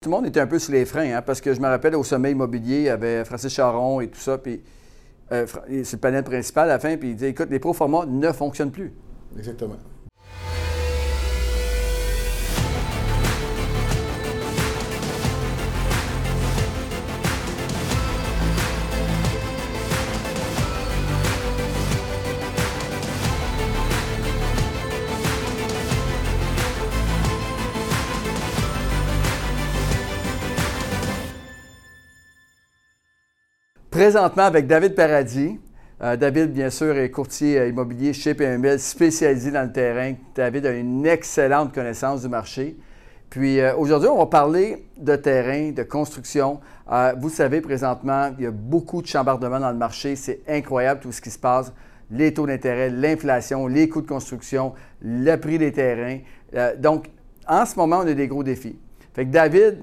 Tout le monde était un peu sous les freins, hein, parce que je me rappelle au sommet immobilier, il y avait Francis Charon et tout ça, puis euh, c'est le panel principal à la fin, puis il dit écoute, les proformas ne fonctionnent plus. Exactement. Présentement avec David Paradis. Euh, David, bien sûr, est courtier euh, immobilier chez PML, spécialisé dans le terrain. David a une excellente connaissance du marché. Puis euh, aujourd'hui, on va parler de terrain, de construction. vous savez, présentement, il y a beaucoup de chambardements dans le marché. C'est incroyable tout ce qui se passe. Les taux d'intérêt, l'inflation, les coûts de construction, le prix des terrains. donc, en ce moment, on a des gros défis. Fait que David,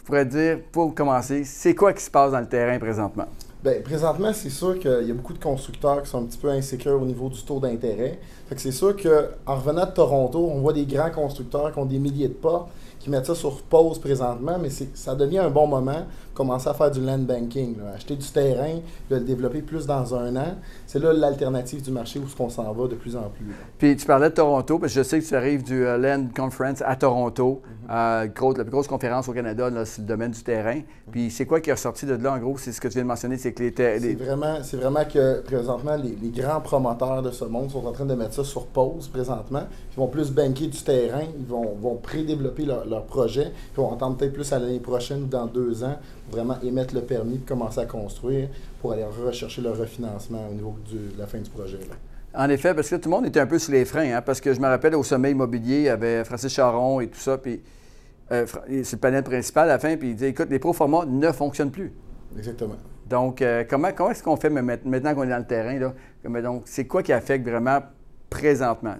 je pourrais dire, pour commencer, c'est quoi qui se passe dans le terrain présentement? Bien, présentement, c'est sûr qu'il y a beaucoup de constructeurs qui sont un petit peu insécures au niveau du taux d'intérêt. Fait que c'est sûr qu'en revenant de Toronto, on voit des grands constructeurs qui ont des milliers de pas, qui mettent ça sur pause présentement, mais ça devient un bon moment commencer à faire du land banking, acheter du terrain, le développer plus dans un an. C'est là l'alternative du marché où ce qu'on s'en va de plus en plus. Puis tu parlais de Toronto, parce que je sais que tu arrives du euh, Land Conference à Toronto, mm-hmm. euh, la plus grosse conférence au Canada, c'est le domaine du terrain. Mm-hmm. Puis c'est quoi qui est ressorti de là, en gros? C'est ce que tu viens de mentionner, c'est que les... C'est vraiment, vraiment que présentement, les, grands promoteurs de ce monde sont en train de mettre ça sur pause présentement. Ils vont plus banquer du terrain, ils vont, vont pré-développer leur, leur, projet, ils vont entendre peut-être plus à l'année prochaine ou dans deux ans vraiment émettre le permis de commencer à construire pour aller rechercher le refinancement au niveau de la fin du projet. En effet, parce que tout le monde était un peu sous les freins, hein, parce que je me rappelle au sommet immobilier, il y avait Francis Charon et tout ça, puis euh, c'est le panel principal à la fin, puis il dit écoute, les proformas ne fonctionnent plus. Exactement. Donc, euh, comment, comment est-ce qu'on fait maintenant qu'on est dans le terrain? Là? Donc, c'est quoi qui affecte vraiment présentement?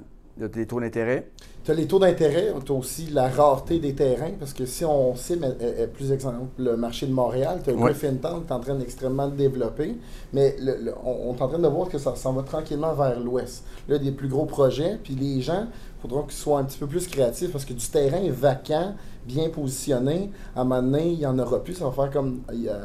Les taux d'intérêt? Tu as les taux d'intérêt, tu as aussi la rareté des terrains, parce que si on sait, euh, euh, plus exemple, le marché de Montréal, tu as Griffintown qui est en train d'extrêmement développer, mais on, est en train de voir que ça s'en va tranquillement vers l'ouest. Là, des plus gros projets, puis les gens, il faudra qu'ils soient un petit peu plus créatifs, parce que du terrain vacant, bien positionné, à un moment donné, il n'y en aura plus. Ça va faire comme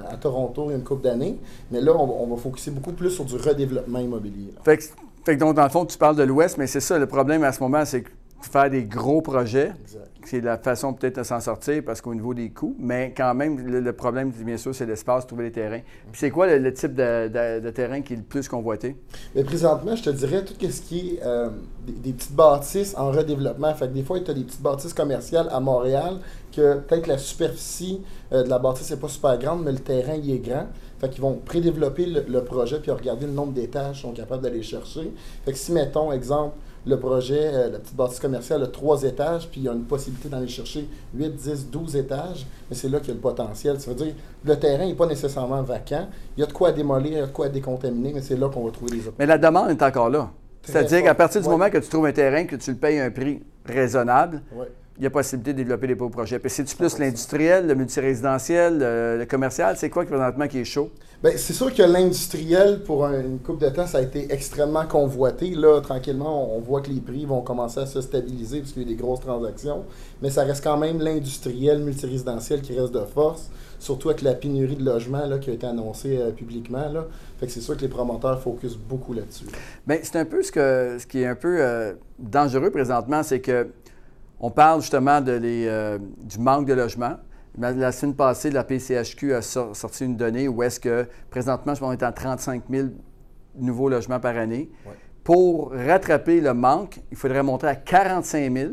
à Toronto il y a une couple d'années, mais là, on, va focuser beaucoup plus sur du redéveloppement immobilier. Fait que donc, dans le fond, tu parles de l'Ouest, mais c'est ça, le problème à ce moment, c'est que faire des gros projets, c'est la façon peut-être de s'en sortir parce qu'au niveau des coûts, mais quand même, le, problème, bien sûr, c'est l'espace, trouver les terrains. Puis c'est quoi le, type de, terrain qui est le plus convoité? Mais présentement, je te dirais tout ce qui est euh, des, petites bâtisses en redéveloppement. Fait que des fois, tu as des petites bâtisses commerciales à Montréal que peut-être la superficie euh, de la bâtisse n'est pas super grande, mais le terrain, il est grand. Fait qu'ils vont prédévelopper le, le, projet puis regarder le nombre d'étages qu'ils sont capables d'aller chercher. Fait que si, mettons, exemple, le projet, euh, la petite bâtisse commerciale a trois étages, puis il y a une possibilité d'aller chercher 8, 10, 12 étages, mais c'est là qu'il y a le potentiel. Ça veut dire que le terrain n'est pas nécessairement vacant. Il y a de quoi démolir, il y a de quoi décontaminer, mais c'est là qu'on va trouver les opportunités. Mais la demande est encore là. C'est-à-dire qu'à partir du moment que tu trouves un terrain, que tu le payes un prix raisonnable, il y a possibilité de développer des beaux projets. Puis c'est-tu plus l'industriel, le multirésidentiel, le, commercial? C'est quoi présentement qui est chaud? Bien, c'est sûr que l'industriel, pour une coupe de temps, ça a été extrêmement convoité. Là, tranquillement, on voit que les prix vont commencer à se stabiliser puisqu'il y a des grosses transactions. Mais ça reste quand même l'industriel, multirésidentiel qui reste de force, surtout avec la pénurie de logements là, qui a été annoncée euh, publiquement. Là. Fait que c'est sûr que les promoteurs focusent beaucoup là-dessus. Bien, c'est un peu ce, que, ce qui est un peu euh, dangereux présentement, c'est que on parle justement de euh, du manque de logement. La semaine passée, la PCHQ a sorti une donnée où est-ce que présentement, je pense, on est à 35 000 nouveaux logements par année. Pour rattraper le manque, il faudrait monter à 45 000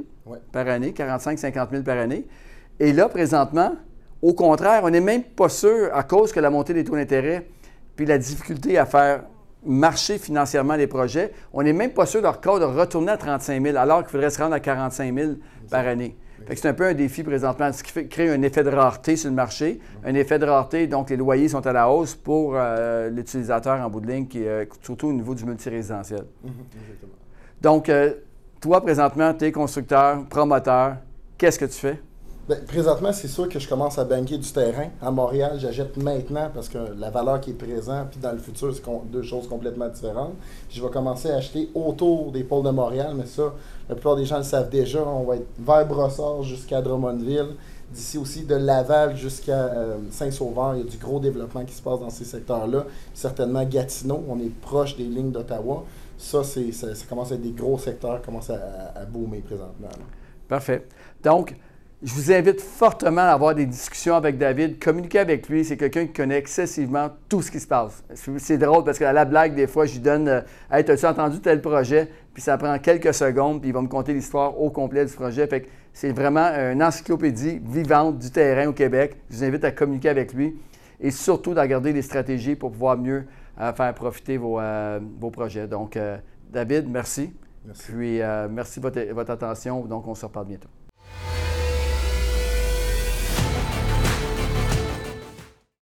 par année, 45-50 000 par année. Et là, présentement, au contraire, on n'est même pas sûr, à cause que la montée des taux d'intérêt, puis la difficulté à faire marcher financièrement les projets, on n'est même pas sûr de leur cas de retourner à 35 000, alors qu'il faudrait se rendre à 45 000 par année. c'est un peu un défi présentement, ce qui fait, crée un effet de rareté sur le marché. Un effet de rareté, donc les loyers sont à la hausse pour euh, l'utilisateur en bout de ligne, qui, euh, surtout au niveau du multirésidentiel. Mhm, donc, euh, toi, présentement, tu es constructeur, promoteur. Qu'est-ce que tu fais? Ben, présentement, c'est sûr que je commence à banquer du terrain. À Montréal, j'achète maintenant parce que la valeur qui est présente, puis dans le futur, c'est deux choses complètement différentes. je vais commencer à acheter autour des pôles de Montréal, mais ça, la plupart des gens le savent déjà. On va être vers Brossard jusqu'à Drummondville, d'ici aussi de Laval jusqu'à euh, Saint-Sauveur, il y a du gros développement qui se passe dans ces secteurs-là. Certainement Gatineau, on est proche des lignes d'Ottawa. Ça, ça, ça, commence à être des gros secteurs qui commencent à, à boomer présentement. Parfait. Donc, je vous invite fortement à avoir des discussions avec David, communiquer avec lui. C'est quelqu'un qui connaît excessivement tout ce qui se passe. C'est drôle parce qu'à la blague, des fois, je lui donne euh, Hey, as-tu entendu tel projet? Puis ça prend quelques secondes, puis il va me conter l'histoire au complet du projet. Fait que c'est vraiment une encyclopédie vivante du terrain au Québec. Je vous invite à communiquer avec lui et surtout de regarder des stratégies pour pouvoir mieux euh, faire profiter vos, euh, vos projets. Donc, David, merci. Merci. Puis, merci de votre, votre attention. Donc, on se reparle bientôt.